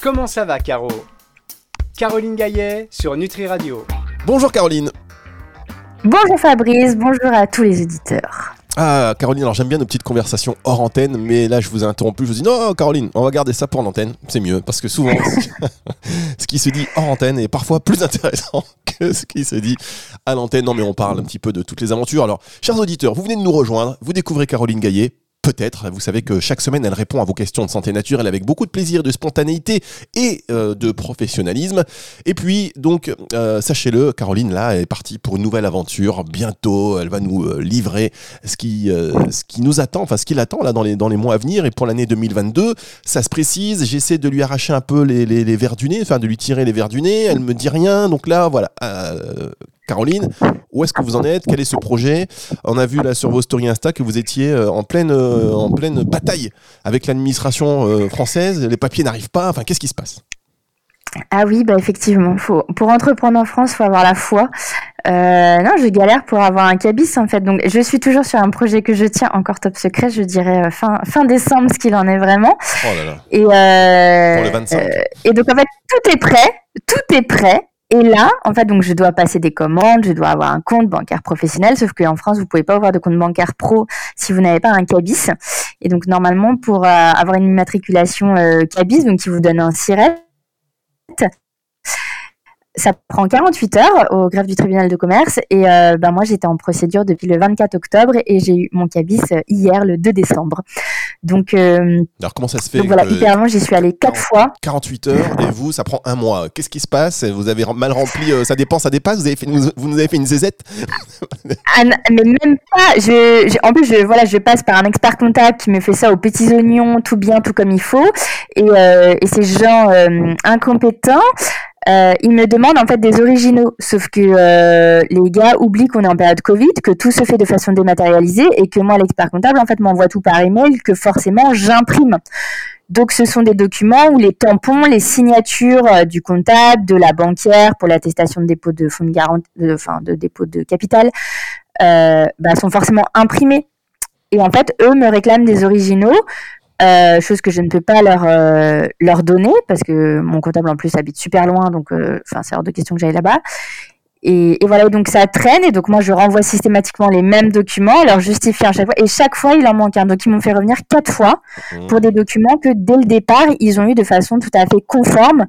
Comment ça va, Caro? Caroline Gaillet sur Nutri Radio. Bonjour Caroline. Bonjour Fabrice, bonjour à tous les auditeurs. Ah Caroline, alors j'aime bien nos petites conversations hors antenne, mais là je vous ai interrompu, je vous dis non Caroline, on va garder ça pour l'antenne, c'est mieux, parce que souvent ce qui se dit hors antenne est parfois plus intéressant que ce qui se dit à l'antenne. Non mais on parle un petit peu de toutes les aventures. Alors, chers auditeurs, vous venez de nous rejoindre, vous découvrez Caroline Gaillet, Peut-être, vous savez que chaque semaine elle répond à vos questions de santé naturelle avec beaucoup de plaisir, de spontanéité et euh, de professionnalisme. Et puis donc, euh, sachez-le, Caroline là est partie pour une nouvelle aventure. Bientôt, elle va nous euh, livrer ce qui, ce qui nous attend, enfin ce qui l'attend là dans les, dans les mois à venir. Et pour l'année 2022, ça se précise. J'essaie de lui arracher un peu les, les, verres du nez, enfin de lui tirer les verres du nez. Elle me dit rien. Donc là, voilà, Caroline, où est-ce que vous en êtes? Quel est ce projet? On a vu là sur vos stories Insta que vous étiez euh, en pleine, euh, en pleine bataille avec l'administration euh, française. Les papiers n'arrivent pas. Enfin, qu'est-ce qui se passe? Ah oui, bah effectivement, faut, pour entreprendre en France, faut avoir la foi. non, je galère pour avoir un cabis en fait. Donc, je suis toujours sur un projet que je tiens encore top secret. Je dirais fin fin décembre, ce qu'il en est vraiment. Oh là là. Et pour le 25. et donc en fait, tout est prêt, tout est prêt. Et là, en fait, donc je dois passer des commandes, je dois avoir un compte bancaire professionnel, sauf qu'en France, vous pouvez pas avoir de compte bancaire pro si vous n'avez pas un cabis. Et donc normalement, pour euh, avoir une immatriculation euh, cabis, donc qui vous donne un SIRET, ça prend 48 heures au greffe du tribunal de commerce et ben moi j'étais en procédure depuis le 24 octobre et j'ai eu mon cabis hier le 2 décembre. Donc euh, alors comment ça se fait Donc voilà, littéralement j'y suis allée quatre fois. 48 heures et vous ça prend un mois. Qu'est-ce qui se passe? Vous avez mal rempli ça dépend, ça dépasse. Vous avez fait vous nous avez fait une zézette? Ah, Mais même pas. Je, en plus je voilà je passe par un expert comptable qui me fait ça aux petits oignons tout bien tout comme il faut et, et ces gens incompétents euh, ils me demandent en fait des originaux, sauf que euh, les gars oublient qu'on est en période Covid, que tout se fait de façon dématérialisée et que moi, l'expert comptable, en fait, m'envoie tout par email, que forcément j'imprime. Donc, ce sont des documents où les tampons, les signatures euh, du comptable, de la banquière pour l'attestation de dépôt de fonds de garantie, enfin, de dépôt de capital, euh, bah, sont forcément imprimés. Et en fait, eux me réclament des originaux euh, chose que je ne peux pas leur euh, leur donner parce que mon comptable en plus habite super loin, donc euh, enfin c'est hors de question que j'aille là-bas. Et, et, voilà, donc ça traîne et donc moi je renvoie systématiquement les mêmes documents, leur justifiant à chaque fois. Et chaque fois il en manque un, donc ils m'ont fait revenir quatre fois mmh. pour des documents que dès le départ ils ont eu de façon tout à fait conforme.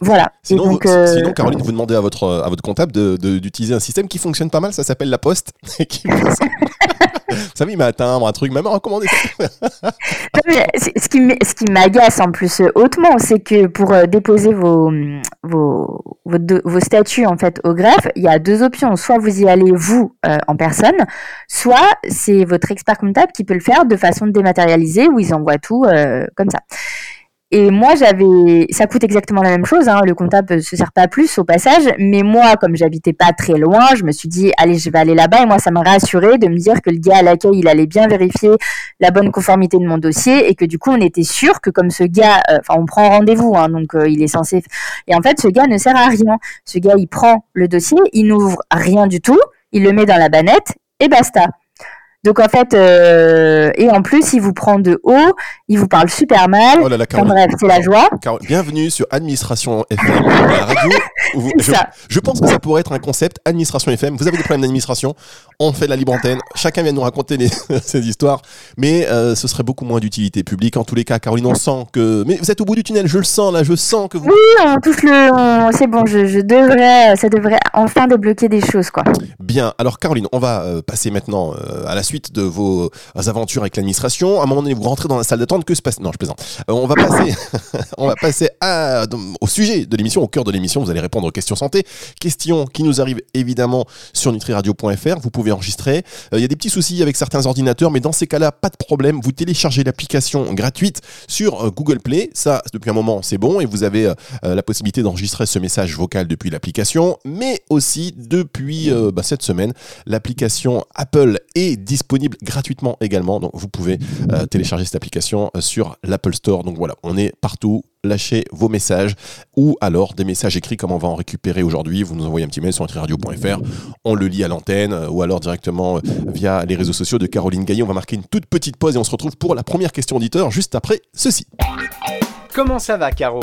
Voilà. Sinon, donc, euh... sinon, Caroline, vous demandez à votre, à votre comptable d'utiliser un système qui fonctionne pas mal, ça s'appelle la Poste. Vous savez, il m'a atteint un truc, même recommandé ça. ce qui, ce qui m'agace en plus euh, hautement, c'est que pour euh, déposer vos, vos, vos, vos, statuts en fait au greffe, il y a deux options. Soit vous y allez vous euh, en personne, soit c'est votre expert comptable qui peut le faire de façon dématérialisée où ils envoient tout comme ça. Et moi, j'avais, ça coûte exactement la même chose. Hein. Le comptable se sert pas plus au passage, mais moi, comme j'habitais pas très loin, je me suis dit, allez, je vais aller là-bas. Et moi, ça m'a rassuré de me dire que le gars à l'accueil, il allait bien vérifier la bonne conformité de mon dossier et que du coup, on était sûr que comme ce gars, euh, enfin, on prend rendez-vous, hein, donc euh, il est censé. Et en fait, ce gars ne sert à rien. Ce gars, il prend le dossier, il n'ouvre rien du tout, il le met dans la bannette et basta. Donc en fait, euh, et en plus, il vous prend de haut, il vous parle super mal. Oh là là, bref, c'est la joie. bienvenue sur Administration FM, la radio. je, je, pense que ça pourrait être un concept Administration FM. Vous avez des problèmes d'administration, on fait de la libre antenne. Chacun vient nous raconter les, ces histoires, mais euh, ce serait beaucoup moins d'utilité publique. En tous les cas, Caroline, on sent que. Mais vous êtes au bout du tunnel, je le sens là, je sens que vous. Oui, on touche le. C'est bon, je, je, devrais, ça devrait enfin débloquer des choses, quoi. Bien. Alors, Caroline, on va euh, passer maintenant à la suite de vos aventures avec l'administration. À un moment donné, vous rentrez dans la salle d'attente, que se passe Non, je plaisante. Euh, on va passer, on va passer au sujet de l'émission, au cœur de l'émission. Vous allez répondre aux questions santé, questions qui nous arrivent évidemment sur nutriradio.fr. Vous pouvez enregistrer. Euh, il y a des petits soucis avec certains ordinateurs, mais dans ces cas-là, pas de problème. Vous téléchargez l'application gratuite sur euh, Google Play. Ça, depuis un moment, c'est bon et vous avez la possibilité d'enregistrer ce message vocal depuis l'application, mais aussi depuis bah, cette semaine, l'application Apple est disponible disponible gratuitement également. Donc vous pouvez euh, télécharger cette application euh, sur l'Apple Store. Donc voilà, on est partout. Lâchez vos messages ou alors des messages écrits comme on va en récupérer aujourd'hui. Vous nous envoyez un petit mail sur nutriradio.fr, on le lit à l'antenne euh, ou alors directement via les réseaux sociaux de Caroline Gaillet. On va marquer une toute petite pause et on se retrouve pour la première question auditeur juste après ceci. Comment ça va, Caro?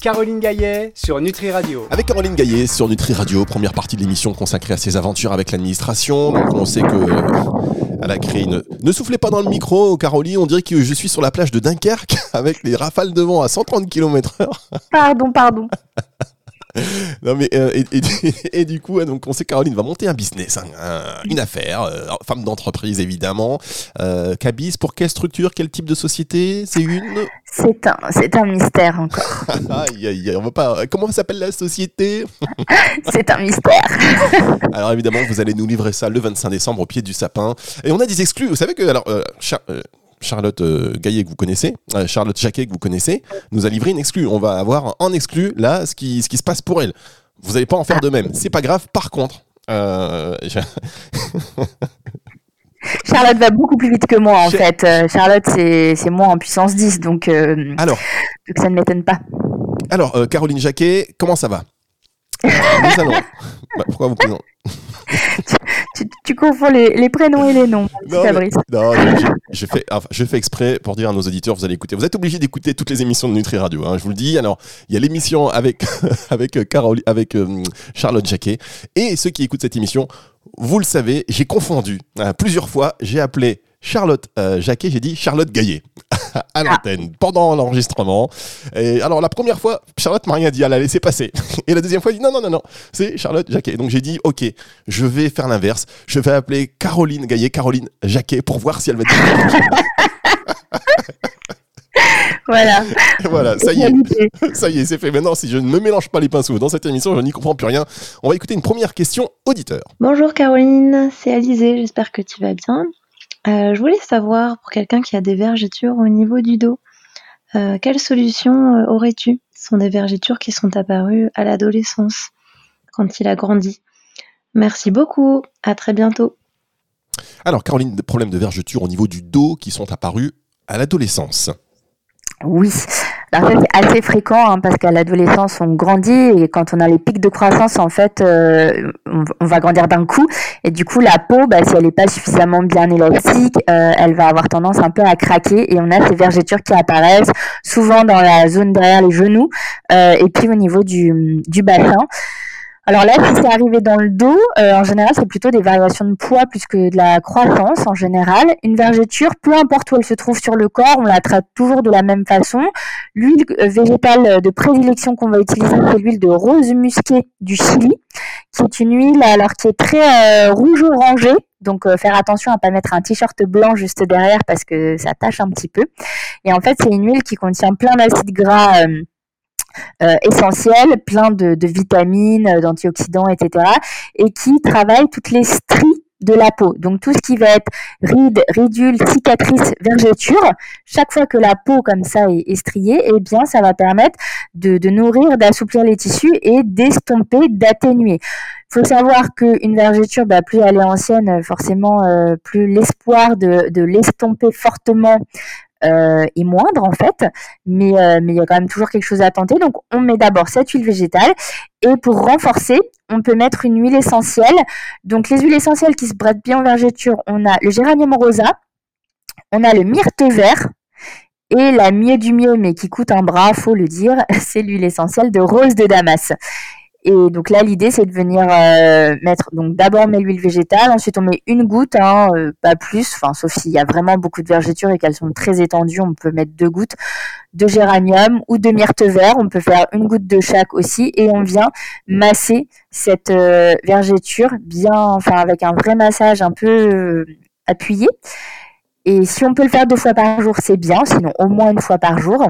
Caroline Gaillet sur Nutri Radio. Avec Caroline Gaillet sur Nutri Radio, première partie de l'émission consacrée à ses aventures avec l'administration. Donc on sait que euh, elle a créé une. Ne soufflez pas dans le micro, Caroline. On dirait que je suis sur la plage de Dunkerque avec les rafales de vent à 130 km/h. Pardon, pardon. non mais euh, et, et, et, du coup donc on sait que Caroline va monter un business, hein, un, une affaire, euh, femme d'entreprise évidemment. Euh, Cabis pour quelle structure, quel type de société? C'est une? C'est un c'est un mystère encore. aïe, aïe, on va pas. Comment s'appelle la société? C'est un mystère. alors évidemment vous allez nous livrer ça le 25 décembre au pied du sapin. Et on a des exclus. Vous savez que alors Charlotte euh, Gaillet que vous connaissez, euh, Charlotte Jacquet que vous connaissez, nous a livré une exclue. On va avoir en exclu là ce qui, ce qui se passe pour elle. Vous n'allez pas en faire de même. C'est pas grave. Par contre, euh. Charlotte va beaucoup plus vite que moi en fait. Charlotte c'est moi en puissance 10 donc, alors, donc ça ne m'étonne pas. Alors Caroline Jacquet, comment ça va? Nous allons. Bah, pourquoi vous présentez? tu, tu, confonds les, les, prénoms et les noms, non, Fabrice. Mais, non, je, je, fais, enfin, je fais exprès pour dire à nos auditeurs, vous allez écouter. Vous êtes obligés d'écouter toutes les émissions de Nutri Radio. Hein, je vous le dis. Alors, il y a l'émission avec avec Carole, avec euh, Charlotte Jacquet, et ceux qui écoutent cette émission, vous le savez, j'ai confondu hein, plusieurs fois. J'ai appelé Charlotte euh, Jacquet, j'ai dit Charlotte Gaillet à l'antenne pendant l'enregistrement. Et alors la première fois, Charlotte m'a rien dit, elle a laissé passer. Et la deuxième fois, elle dit non, non, non, non, c'est Charlotte Jacquet. Donc j'ai dit ok, je vais faire l'inverse. Je vais appeler Caroline Gaillet, Caroline Jacquet pour voir si elle va dire. Voilà. voilà, ça y est. ça y est, c'est fait. Maintenant, si je ne me mélange pas les pinceaux dans cette émission, je n'y comprends plus rien. On va écouter une première question auditeur. Bonjour Caroline, c'est Alizé, j'espère que tu vas bien. Euh, je voulais savoir, pour quelqu'un qui a des vergetures au niveau du dos, euh, quelle solution euh, aurais-tu? Ce sont des vergetures qui sont apparues à l'adolescence, quand il a grandi. Merci beaucoup, à très bientôt. Alors Caroline, des problèmes de vergeture au niveau du dos qui sont apparus à l'adolescence. Oui, alors ça c'est assez fréquent hein, parce qu'à l'adolescence on grandit et quand on a les pics de croissance en fait euh, on, va grandir d'un coup et du coup la peau bah, si elle n'est pas suffisamment bien élastique euh, elle va avoir tendance un peu à craquer et on a ces vergetures qui apparaissent souvent dans la zone derrière les genoux euh, et puis au niveau du, du bassin. Alors là, si c'est arrivé dans le dos, euh, en général, c'est plutôt des variations de poids plus que de la croissance en général. Une vergeture, peu importe où elle se trouve sur le corps, on la traite toujours de la même façon. L'huile végétale de prédilection qu'on va utiliser, c'est l'huile de rose musquée du Chili, qui est une huile alors qui est très euh, rouge-orangée. Donc euh, faire attention à pas mettre un t-shirt blanc juste derrière parce que ça tâche un petit peu. Et en fait, c'est une huile qui contient plein d'acides gras. Euh, euh, essentiels, plein de, vitamines, d'antioxydants, etc. et qui travaille toutes les stries de la peau. Donc tout ce qui va être rides, ridules, cicatrices, vergetures, chaque fois que la peau comme ça est, striée, eh bien ça va permettre de, nourrir, d'assouplir les tissus et d'estomper, d'atténuer. Il faut savoir qu'une vergeture, bah, plus elle est ancienne, forcément, euh, plus l'espoir de l'estomper fortement euh, est moindre en fait, mais euh, mais il y a quand même toujours quelque chose à tenter. Donc on met d'abord cette huile végétale et pour renforcer, on peut mettre une huile essentielle. Donc les huiles essentielles qui se prêtent bien en vergeture, on a le géranium rosa, on a le myrte vert et la mieux du mieux, mais qui coûte un bras, faut le dire, c'est l'huile essentielle de rose de Damas. Et donc là, l'idée, c'est de venir euh, mettre, donc d'abord met l'huile végétale, ensuite on met une goutte, hein, euh, pas plus, enfin sauf s'il y a vraiment beaucoup de vergetures et qu'elles sont très étendues, on peut mettre deux gouttes de géranium ou de myrte vert, on peut faire une goutte de chaque aussi, et on vient masser cette euh, vergeture bien, enfin avec un vrai massage un peu appuyé. Et si on peut le faire deux fois par jour, c'est bien, sinon au moins une fois par jour.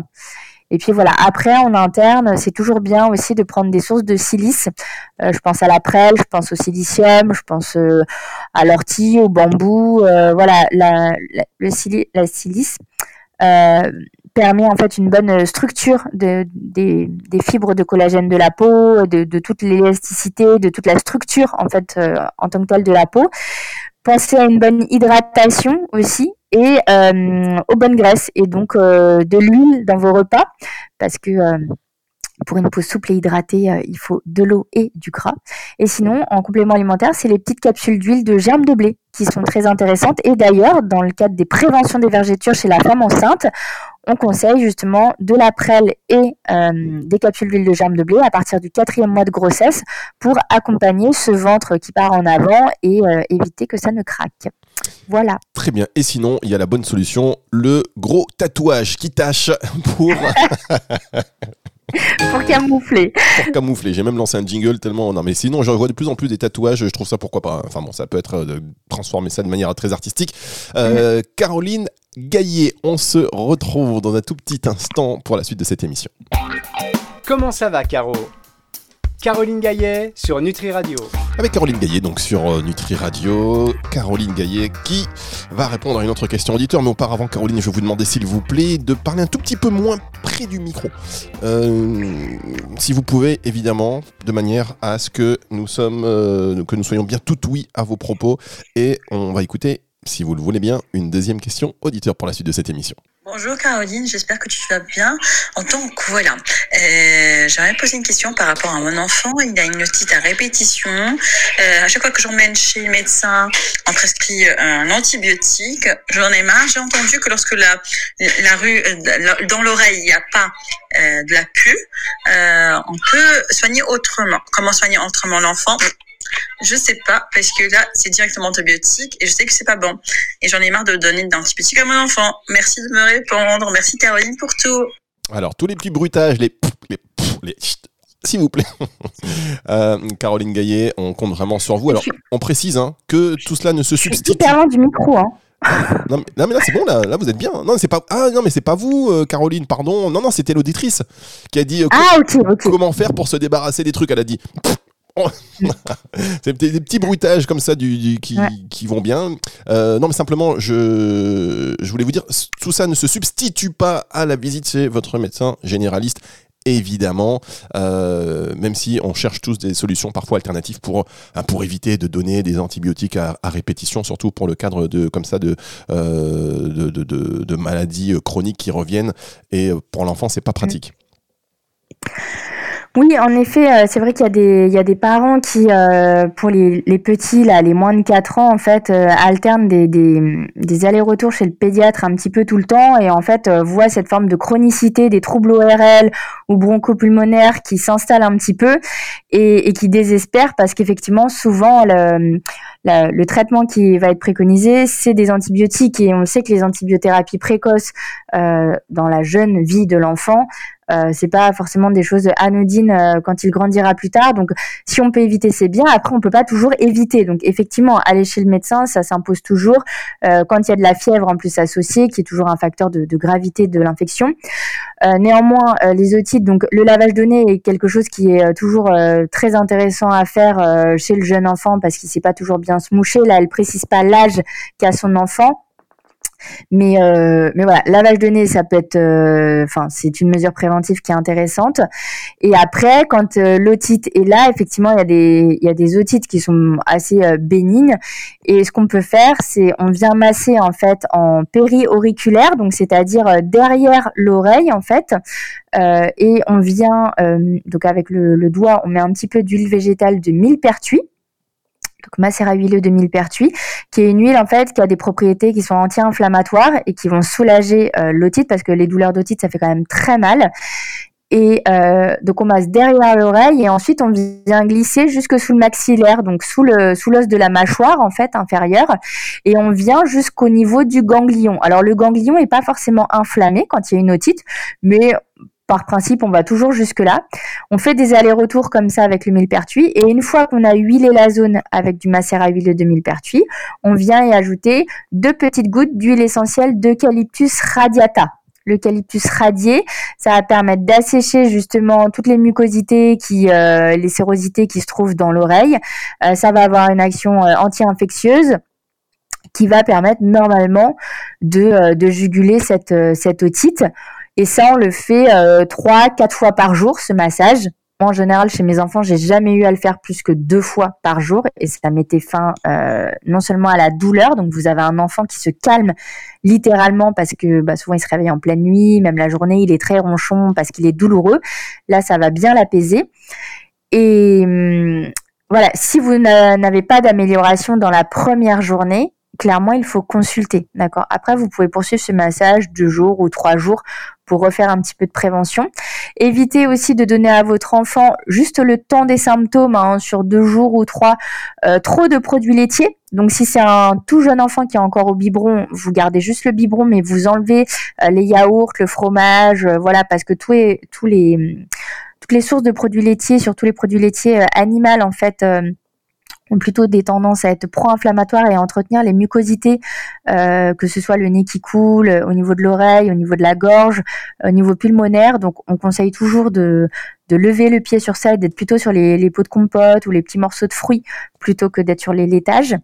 Et puis voilà, après en interne, c'est toujours bien aussi de prendre des sources de silice. Euh, je pense à la prêle, je pense au silicium, je pense euh, à l'ortie, au bambou. Euh, voilà, la, la, le sili la silice permet en fait une bonne structure de, des, des, fibres de collagène de la peau, de, de toute l'élasticité, de toute la structure en fait en tant que telle de la peau. Pensez à une bonne hydratation aussi et euh, aux bonnes graisses. Et donc euh, de l'huile dans vos repas parce que euh, pour une peau souple et hydratée, euh, il faut de l'eau et du gras. Et sinon, en complément alimentaire, c'est les petites capsules d'huile de germe de blé qui sont très intéressantes. Et d'ailleurs, dans le cadre des préventions des vergetures chez la femme enceinte, on conseille justement de la prêle et euh, des capsules d'huile de germe de blé à partir du quatrième mois de grossesse pour accompagner ce ventre qui part en avant et euh, éviter que ça ne craque. Voilà. Très bien. Et sinon, il y a la bonne solution, le gros tatouage qui tâche pour pour camoufler. pour camoufler. J'ai même lancé un jingle tellement. Non, mais sinon, je vois de plus en plus des tatouages. Je trouve ça pourquoi pas. Enfin bon, ça peut être euh, de transformer ça de manière très artistique. Euh, Caroline Gaillet, on se retrouve dans un tout petit instant pour la suite de cette émission. Comment ça va, Caro? Caroline Gaillet sur Nutri Radio. Avec Caroline Gaillet, donc sur euh, Nutri Radio. Caroline Gaillet qui va répondre à une autre question auditeur. Mais auparavant, Caroline, je vais vous demander, s'il vous plaît, de parler un tout petit peu moins du micro. Euh, si vous pouvez, évidemment, de manière à ce que nous, sommes, euh, que nous soyons bien tout oui à vos propos. Et on va écouter, si vous le voulez bien, une deuxième question auditeur pour la suite de cette émission. Bonjour Caroline, j'espère que tu vas bien. En tant que voilà, euh, j'aimerais poser une question par rapport à mon enfant. Il a une otite à répétition. Euh, à chaque fois que j'emmène chez le médecin, on prescrit un antibiotique. J'en ai marre. J'ai entendu que lorsque la, rue euh, dans l'oreille il n'y a pas euh, de la pu, euh, on peut soigner autrement. Comment soigner autrement l'enfant? Je sais pas, parce que là, c'est directement antibiotique et je sais que c'est pas bon. Et j'en ai marre de donner d'antibiotiques à mon enfant. Merci de me répondre. Merci Caroline pour tout. Alors, tous les petits bruitages, les. les, les s'il vous plaît. Euh, Caroline Gaillet, on compte vraiment sur vous. Alors, on précise hein, que tout cela ne se substitue. Loin du micro, hein. non, mais, non, mais là c'est bon là, là vous êtes bien. Non c'est pas ah non mais c'est pas vous euh, Caroline pardon non non c'était l'auditrice qui a dit euh, ah, okay, okay. comment faire pour se débarrasser des trucs elle a dit c'est des, petits bruitages comme ça du, du qui, Ouais. qui vont bien. Euh, non, mais simplement, je, je voulais vous dire, tout ça ne se substitue pas à la visite chez votre médecin généraliste. Évidemment, euh, même si on cherche tous des solutions parfois alternatives pour, hein, pour éviter de donner des antibiotiques à, à répétition, surtout pour le cadre de comme ça de, euh, de, de, de- de maladies chroniques qui reviennent. Et pour l'enfant, c'est pas pratique. Oui, en effet, euh, c'est vrai qu'il y a des, y a des parents qui, euh, pour les, les petits, là, les moins de 4 ans, en fait, euh, alternent des, des, des allers-retours chez le pédiatre un petit peu tout le temps et en fait, euh, voient cette forme de chronicité des troubles ORL ou bronchopulmonaires qui s'installent un petit peu et, et qui désespèrent parce qu'effectivement, souvent, le, la- le traitement qui va être préconisé, c'est des antibiotiques et on sait que les antibiothérapies précoces euh, dans la jeune vie de l'enfant euh, c'est pas forcément des choses anodines euh, quand il grandira plus tard. Donc, si on peut éviter, c'est bien. Après, on peut pas toujours éviter. Donc, effectivement, aller chez le médecin, ça s'impose toujours. Euh, quand il y a de la fièvre en plus associée, qui est toujours un facteur de, gravité de l'infection. Néanmoins, les otites, donc le lavage de nez est quelque chose qui est toujours très intéressant à faire chez le jeune enfant parce qu'il sait pas toujours bien se moucher. Là, elle précise pas l'âge qu'a son enfant. Mais, euh, mais voilà, lavage de nez, ça peut être, euh, enfin, c'est une mesure préventive qui est intéressante. Et après, quand euh, l'otite est là, effectivement, il y a des, il y a des otites qui sont assez euh, bénignes. Et ce qu'on peut faire, c'est, on vient masser en fait en péri-auriculaire, donc c'est-à-dire euh, derrière l'oreille en fait, et on vient donc avec le, le doigt, on met un petit peu d'huile végétale de millepertuis. Donc macérat huileux de millepertuis, qui est une huile en fait qui a des propriétés qui sont anti-inflammatoires et qui vont soulager euh, l'otite parce que les douleurs d'otite ça fait quand même très mal. Et euh, donc on masse derrière l'oreille et ensuite on vient glisser jusque sous le maxillaire, donc sous le sous l'os de la mâchoire en fait inférieure, et on vient jusqu'au niveau du ganglion. Alors le ganglion est pas forcément inflammé quand il y a une otite, mais par principe, on va toujours jusque-là. On fait des allers-retours comme ça avec le millepertuis. Et une fois qu'on a huilé la zone avec du macérat huileux de millepertuis, on vient y ajouter deux petites gouttes d'huile essentielle d'eucalyptus radiata. L'eucalyptus radié, ça va permettre d'assécher justement toutes les mucosités, qui, euh, les sérosités qui se trouvent dans l'oreille. Euh, ça va avoir une action euh, anti-infectieuse qui va permettre normalement de, euh, juguler cette, cette otite. Et ça, on le fait euh, trois, quatre fois par jour, ce massage. en général, chez mes enfants, j'ai jamais eu à le faire plus que deux fois par jour et ça mettait fin euh, non seulement à la douleur, donc vous avez un enfant qui se calme littéralement parce que bah, souvent il se réveille en pleine nuit, même la journée, il est très ronchon parce qu'il est douloureux. Là, ça va bien l'apaiser. Et hum, voilà, si vous n'avez pas d'amélioration dans la première journée, clairement, il faut consulter. D'accord? Après, vous pouvez poursuivre ce massage deux jours ou trois jours pour refaire un petit peu de prévention. Évitez aussi de donner à votre enfant juste le temps des symptômes hein, sur deux jours ou trois euh, trop de produits laitiers. Donc si c'est un tout jeune enfant qui est encore au biberon, vous gardez juste le biberon, mais vous enlevez euh, les yaourts, le fromage, euh, voilà, parce que tous les, toutes les sources de produits laitiers, surtout les produits laitiers animaux en fait ont plutôt des tendances à être pro-inflammatoires et à entretenir les mucosités, euh, que ce soit le nez qui coule, au niveau de l'oreille, au niveau de la gorge, au niveau pulmonaire. Donc on conseille toujours de, lever le pied sur ça et d'être plutôt sur les, les pots de compote ou les petits morceaux de fruits plutôt que d'être sur les laitages.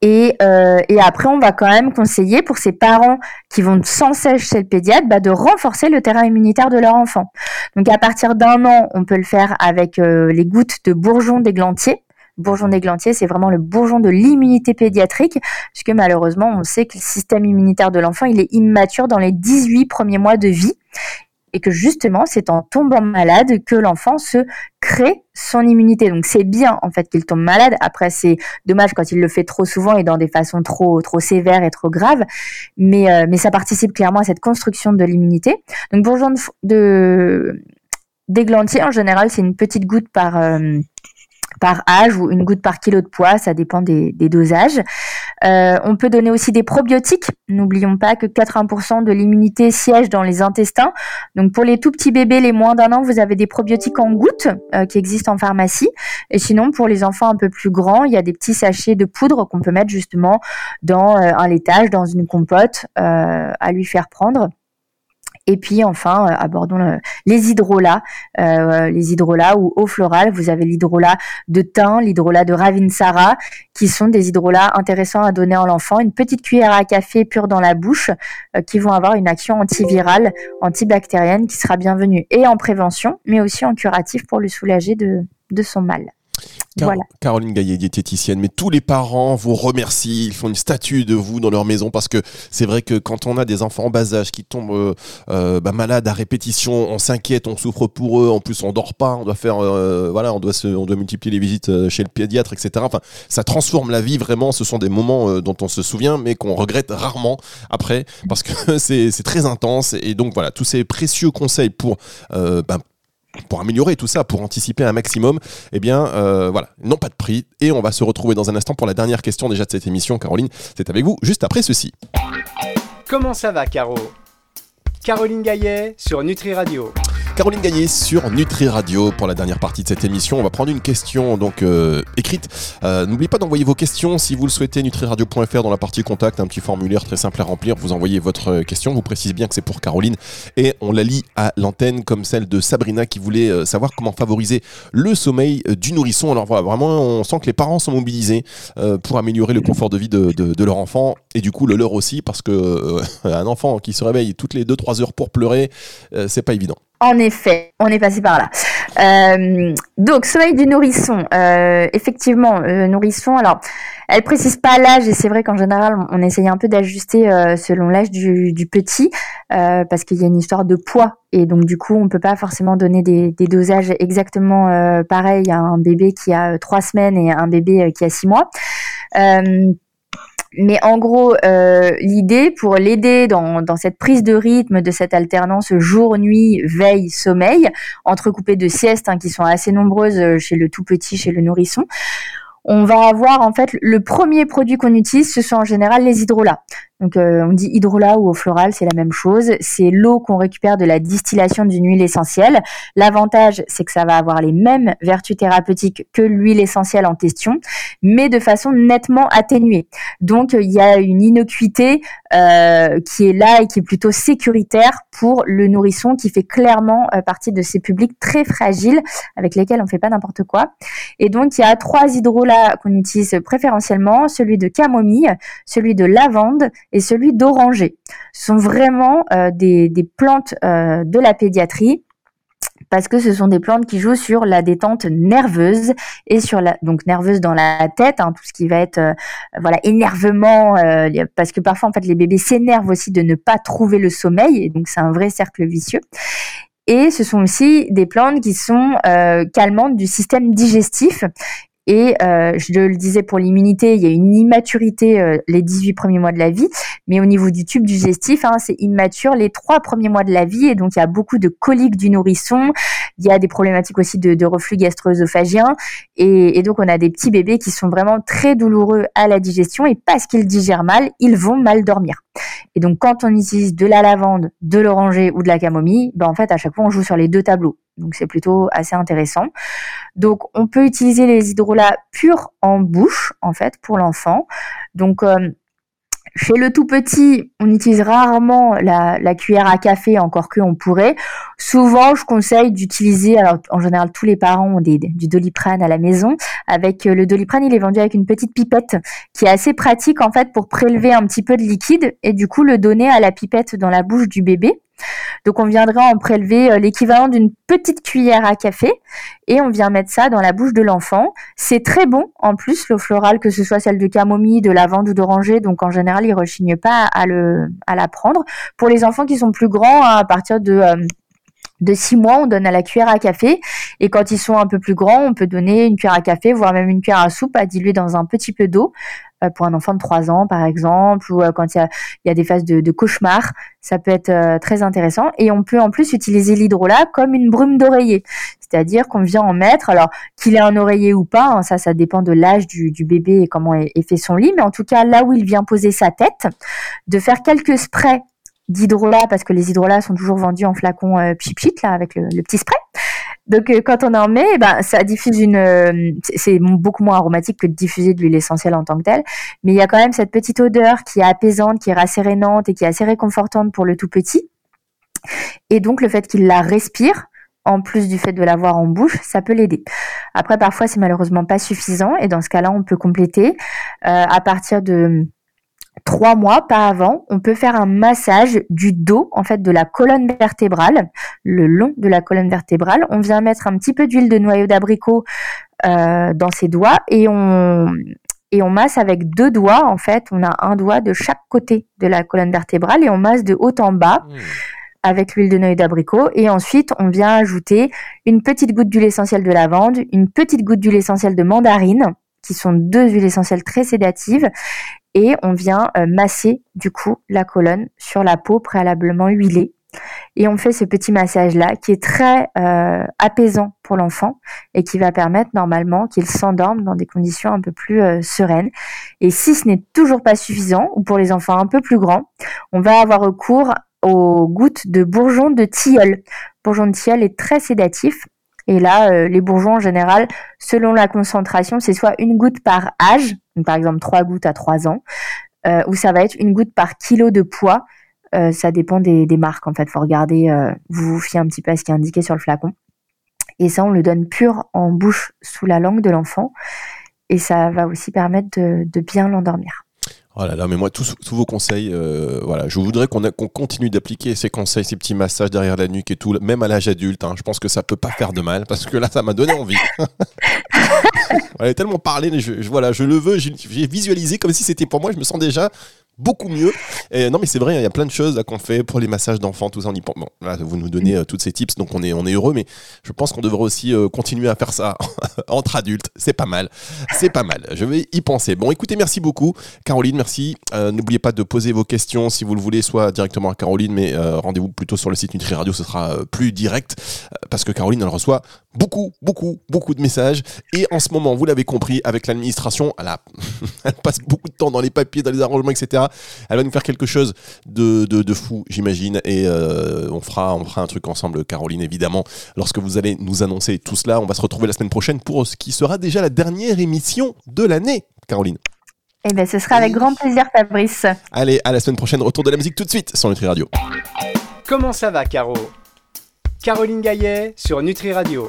Et, euh, après, on va quand même conseiller pour ces parents qui vont sans cesse chez le pédiatre bah, de renforcer le terrain immunitaire de leur enfant. Donc à partir d'un an, on peut le faire avec euh, les gouttes de bourgeon d'églantier bourgeon d'églantier, c'est vraiment le bourgeon de l'immunité pédiatrique, puisque malheureusement, on sait que le système immunitaire de l'enfant, il est immature dans les 18 premiers mois de vie et que justement, c'est en tombant malade que l'enfant se crée son immunité. Donc c'est bien en fait qu'il tombe malade. Après, c'est dommage quand il le fait trop souvent et dans des façons trop trop sévères et trop graves, mais euh, mais ça participe clairement à cette construction de l'immunité. Donc bourgeon de d'églantier en général, c'est une petite goutte par euh, par âge ou une goutte par kilo de poids, ça dépend des, dosages. Euh, on peut donner aussi des probiotiques. N'oublions pas que 80% de l'immunité siège dans les intestins. Donc pour les tout petits bébés, les moins d'un an, vous avez des probiotiques en gouttes euh, qui existent en pharmacie. Et sinon, pour les enfants un peu plus grands, il y a des petits sachets de poudre qu'on peut mettre justement dans euh, un laitage, dans une compote à lui faire prendre. Et puis enfin, euh, abordons les hydrolats, euh, les hydrolats ou eau florale. Vous avez l'hydrolat de thym, l'hydrolat de ravinsara, qui sont des hydrolats intéressants à donner à l'enfant. Une petite cuillère à café pure dans la bouche, euh, qui vont avoir une action antivirale, antibactérienne, qui sera bienvenue et en prévention, mais aussi en curatif pour le soulager de son mal. Caroline Gaillet, diététicienne, mais tous les parents vous remercient, ils font une statue de vous dans leur maison parce que c'est vrai que quand on a des enfants en bas âge qui tombent euh, euh, bah, malades à répétition, on s'inquiète, on souffre pour eux, en plus on dort pas, on doit faire, euh, voilà, on doit, se, on doit multiplier les visites chez le pédiatre, etc. Enfin, ça transforme la vie vraiment. Ce sont des moments dont on se souvient, mais qu'on regrette rarement après parce que c'est très intense. Et donc voilà, tous ces précieux conseils pour bah, pour améliorer tout ça, pour anticiper un maximum, eh bien, euh, voilà, n'ont pas de prix. Et on va se retrouver dans un instant pour la dernière question déjà de cette émission. Caroline, c'est avec vous juste après ceci. Comment ça va, Caro? Caroline Gaillet sur Nutri Radio. Caroline Gagné sur Nutri Radio pour la dernière partie de cette émission. On va prendre une question donc euh, écrite. Euh, n'oubliez pas d'envoyer vos questions si vous le souhaitez. Nutriradio.fr dans la partie contact, un petit formulaire très simple à remplir. Vous envoyez votre euh, question. Vous précisez bien que c'est pour Caroline et on la lit à l'antenne comme celle de Sabrina qui voulait savoir comment favoriser le sommeil du nourrisson. Alors voilà, vraiment, on sent que les parents sont mobilisés pour améliorer le confort de vie de, de, leur enfant et du coup le leur aussi parce que un enfant qui se réveille toutes les 2-3 heures pour pleurer, c'est pas évident. En effet, on est passé par là. Euh, donc, sommeil du nourrisson. Euh, effectivement, euh, nourrisson. Alors, elle précise pas l'âge et c'est vrai qu'en général, on essaye un peu d'ajuster selon l'âge du, petit parce qu'il y a une histoire de poids et donc du coup, on peut pas forcément donner des, des dosages exactement pareils à un bébé qui a trois semaines et un bébé qui a six mois. Mais en gros, euh, l'idée pour l'aider dans, cette prise de rythme, de cette alternance jour-nuit, veille, sommeil, entrecoupée de siestes hein, qui sont assez nombreuses euh, chez le tout petit, chez le nourrisson, on va avoir en fait le premier produit qu'on utilise, ce sont en général les hydrolats. Donc euh, on dit hydrolat ou eau florale, c'est la même chose. C'est l'eau qu'on récupère de la distillation d'une huile essentielle. L'avantage, c'est que ça va avoir les mêmes vertus thérapeutiques que l'huile essentielle en question, mais de façon nettement atténuée. Donc il y a une innocuité euh, qui est là et qui est plutôt sécuritaire pour le nourrisson, qui fait clairement euh, partie de ces publics très fragiles avec lesquels on fait pas n'importe quoi. Et donc il y a trois hydrolats qu'on utilise préférentiellement, celui de camomille, celui de lavande et celui d'oranger. Ce sont vraiment euh, des, plantes euh, de la pédiatrie parce que ce sont des plantes qui jouent sur la détente nerveuse et sur la donc nerveuse dans la tête, hein, tout ce qui va être euh, voilà énervement, parce que parfois en fait les bébés s'énervent aussi de ne pas trouver le sommeil et donc c'est un vrai cercle vicieux. Et ce sont aussi des plantes qui sont calmantes du système digestif et euh, je le disais pour l'immunité, il y a une immaturité euh, les 18 premiers mois de la vie, mais au niveau du tube digestif, hein, c'est immature les trois premiers mois de la vie, et donc il y a beaucoup de coliques du nourrisson, il y a des problématiques aussi de, de reflux gastro-œsophagien, et, et, donc on a des petits bébés qui sont vraiment très douloureux à la digestion, et parce qu'ils digèrent mal, ils vont mal dormir. Et donc quand on utilise de la lavande, de l'oranger ou de la camomille, ben en fait à chaque fois on joue sur les deux tableaux. Donc c'est plutôt assez intéressant. Donc on peut utiliser les hydrolats purs en bouche en fait pour l'enfant. Donc euh, chez le tout petit, on utilise rarement la, la, cuillère à café, encore que on pourrait. Souvent, je conseille d'utiliser, alors en général, tous les parents ont des, du doliprane à la maison. Avec euh, le doliprane, il est vendu avec une petite pipette qui est assez pratique en fait pour prélever un petit peu de liquide et du coup le donner à la pipette dans la bouche du bébé. Donc on viendra en prélever euh, l'équivalent d'une petite cuillère à café et on vient mettre ça dans la bouche de l'enfant. C'est très bon en plus l'eau florale que ce soit celle de camomille, de lavande ou d'oranger. Donc en général, ils rechignent pas à le à la prendre. Pour les enfants qui sont plus grands, hein, à partir de euh, de 6 mois, on donne à la cuillère à café. Et quand ils sont un peu plus grands, on peut donner une cuillère à café, voire même une cuillère à soupe à diluer dans un petit peu d'eau euh, pour un enfant de 3 ans, par exemple, ou euh, quand il y a, des phases de, cauchemar. Ça peut être euh, très intéressant. Et on peut en plus utiliser l'hydrolat comme une brume d'oreiller. C'est-à-dire qu'on vient en mettre, alors qu'il ait un oreiller ou pas, hein, ça, ça dépend de l'âge du, du, bébé et comment est, est fait son lit, mais en tout cas, là où il vient poser sa tête, de faire quelques sprays d'hydrolat parce que les hydrolats sont toujours vendus en flacon euh, pchit là avec le, petit spray. Donc euh, quand on en met, ben ça diffuse une euh, c'est beaucoup moins aromatique que de diffuser de l'huile essentielle en tant que telle, mais il y a quand même cette petite odeur qui est apaisante, qui est rassérénante et qui est assez réconfortante pour le tout petit. Et donc le fait qu'il la respire en plus du fait de l'avoir en bouche, ça peut l'aider. Après, parfois, c'est malheureusement pas suffisant, et dans ce cas-là, on peut compléter euh, à partir de trois mois, pas avant, on peut faire un massage du dos, en fait, de la colonne vertébrale, le long de la colonne vertébrale. On vient mettre un petit peu d'huile de noyau d'abricot euh, dans ses doigts et on et on masse avec deux doigts. En fait, on a un doigt de chaque côté de la colonne vertébrale et on masse de haut en bas. Mmh avec l'huile de noyau d'abricot et ensuite on vient ajouter une petite goutte d'huile essentielle de lavande, une petite goutte d'huile essentielle de mandarine qui sont deux huiles essentielles très sédatives et on vient euh, masser du coup la colonne sur la peau préalablement huilée. Et on fait ce petit massage-là qui est très euh, apaisant pour l'enfant et qui va permettre normalement qu'il s'endorme dans des conditions un peu plus euh, sereines. Et si ce n'est toujours pas suffisant, ou pour les enfants un peu plus grands, on va avoir recours aux gouttes de bourgeon de tilleul. Bourgeon de tilleul est très sédatif. Et là, euh, les bourgeons en général, selon la concentration, c'est soit une goutte par âge, par exemple trois gouttes à trois ans, euh, ou ça va être une goutte par kilo de poids. Euh, ça dépend des, des, marques en fait. Faut regarder, vous vous fiez un petit peu à ce qui est indiqué sur le flacon. Et ça, on le donne pur en bouche sous la langue de l'enfant. Et ça va aussi permettre de bien l'endormir. Oh là là, mais moi, tous, tous vos conseils, euh, voilà, je voudrais qu'on continue d'appliquer ces conseils, ces petits massages derrière la nuque et tout, même à l'âge adulte. Hein. Je pense que ça peut pas faire de mal, parce que là, ça m'a donné envie. On a tellement parlé, je, je, voilà, je le veux, j'ai visualisé comme si c'était pour moi, je me sens déjà beaucoup mieux. Non, mais c'est vrai, il y a plein de choses qu'on fait pour les massages d'enfants, tout ça. On y pense. Bon, là, vous nous donnez euh, toutes ces tips, donc on est, on est heureux, mais je pense qu'on devrait aussi euh, continuer à faire ça entre adultes. C'est pas mal. C'est pas mal. Je vais y penser. Bon, écoutez, merci beaucoup. Caroline, merci. Euh, N'oubliez pas de poser vos questions si vous le voulez, soit directement à Caroline, mais euh, rendez-vous plutôt sur le site Nutri Radio, ce sera plus direct, parce que Caroline, elle reçoit beaucoup, beaucoup, beaucoup de messages. Et en ce moment, vous l'avez compris, avec l'administration, elle, elle, passe beaucoup de temps dans les papiers, dans les arrangements, etc. Elle va nous faire quelque chose de, de, de fou, j'imagine. Et euh, on, fera, on fera un truc ensemble, Caroline, évidemment. Lorsque vous allez nous annoncer tout cela, on va se retrouver la semaine prochaine pour ce qui sera déjà la dernière émission de l'année, Caroline. Eh bien, ce sera avec grand plaisir, Fabrice. Allez, à la semaine prochaine. Retour de la musique tout de suite sur Nutri Radio. Comment ça va, Caro? Caroline Gaillet sur Nutri Radio.